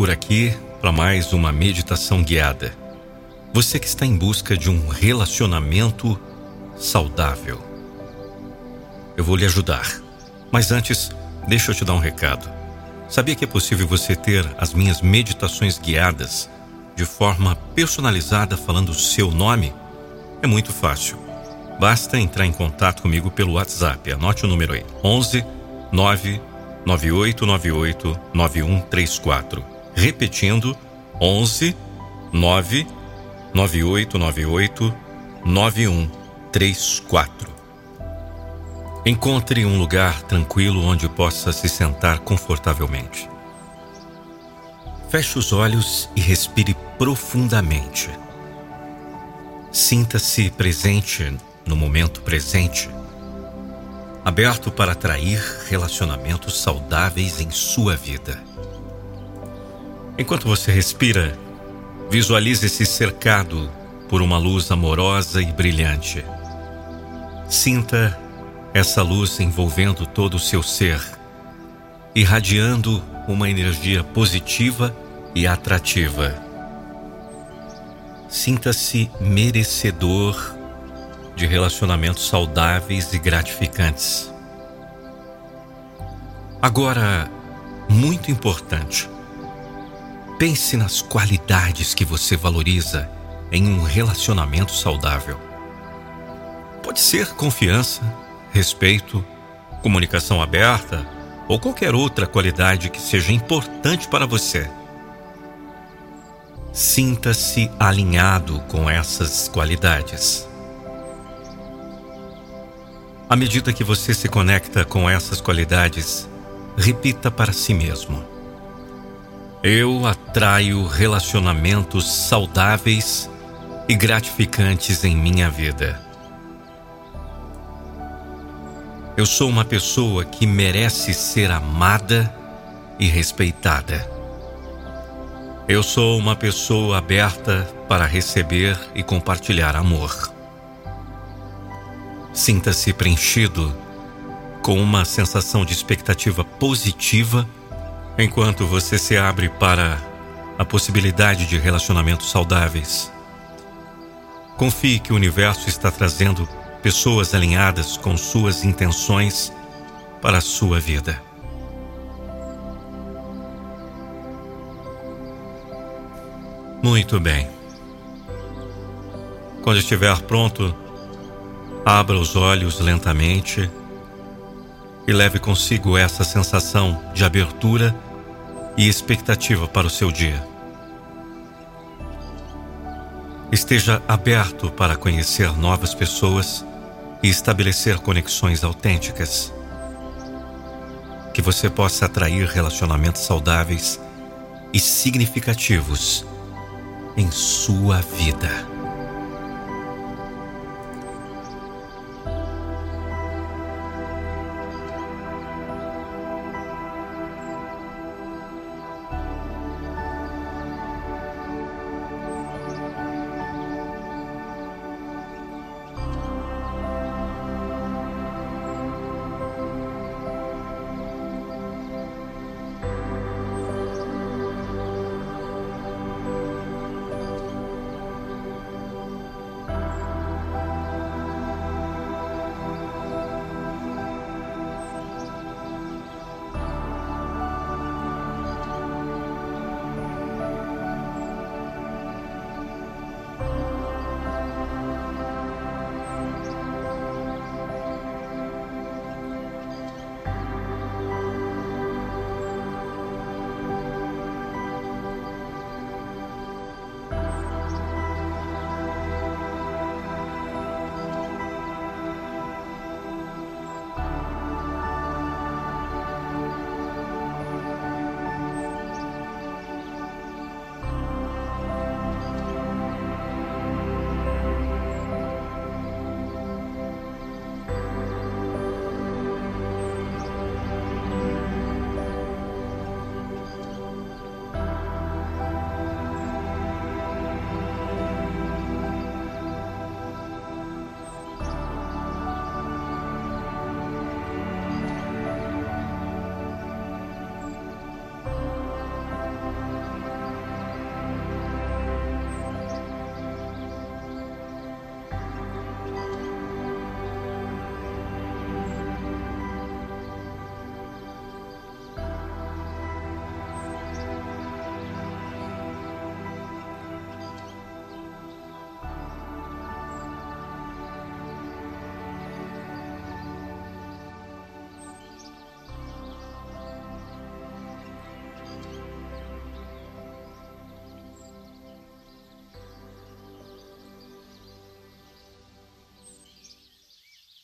por aqui para mais uma meditação guiada. Você que está em busca de um relacionamento saudável. Eu vou lhe ajudar. Mas antes, deixa eu te dar um recado. Sabia que é possível você ter as minhas meditações guiadas de forma personalizada falando o seu nome? É muito fácil. Basta entrar em contato comigo pelo WhatsApp. Anote o número aí: 11 9 9898 9134. Repetindo: 11 9 9898 9134. Encontre um lugar tranquilo onde possa se sentar confortavelmente. Feche os olhos e respire profundamente. Sinta-se presente no momento presente, aberto para atrair relacionamentos saudáveis em sua vida. Enquanto você respira, visualize-se cercado por uma luz amorosa e brilhante. Sinta essa luz envolvendo todo o seu ser, irradiando uma energia positiva e atrativa. Sinta-se merecedor de relacionamentos saudáveis e gratificantes. Agora, muito importante, pense nas qualidades que você valoriza em um relacionamento saudável. Pode ser confiança, respeito, comunicação aberta ou qualquer outra qualidade que seja importante para você. Sinta-se alinhado com essas qualidades. À medida que você se conecta com essas qualidades, repita para si mesmo: Eu atraio relacionamentos saudáveis e gratificantes em minha vida. Eu sou uma pessoa que merece ser amada e respeitada. Eu sou uma pessoa aberta para receber e compartilhar amor. Sinta-se preenchido com uma sensação de expectativa positiva enquanto você se abre para a possibilidade de relacionamentos saudáveis. Confie que o universo está trazendo pessoas alinhadas com suas intenções para a sua vida. Muito bem. Quando estiver pronto, abra os olhos lentamente e leve consigo essa sensação de abertura e expectativa para o seu dia. Esteja aberto para conhecer novas pessoas e estabelecer conexões autênticas. Que você possa atrair relacionamentos saudáveis e significativos em sua vida.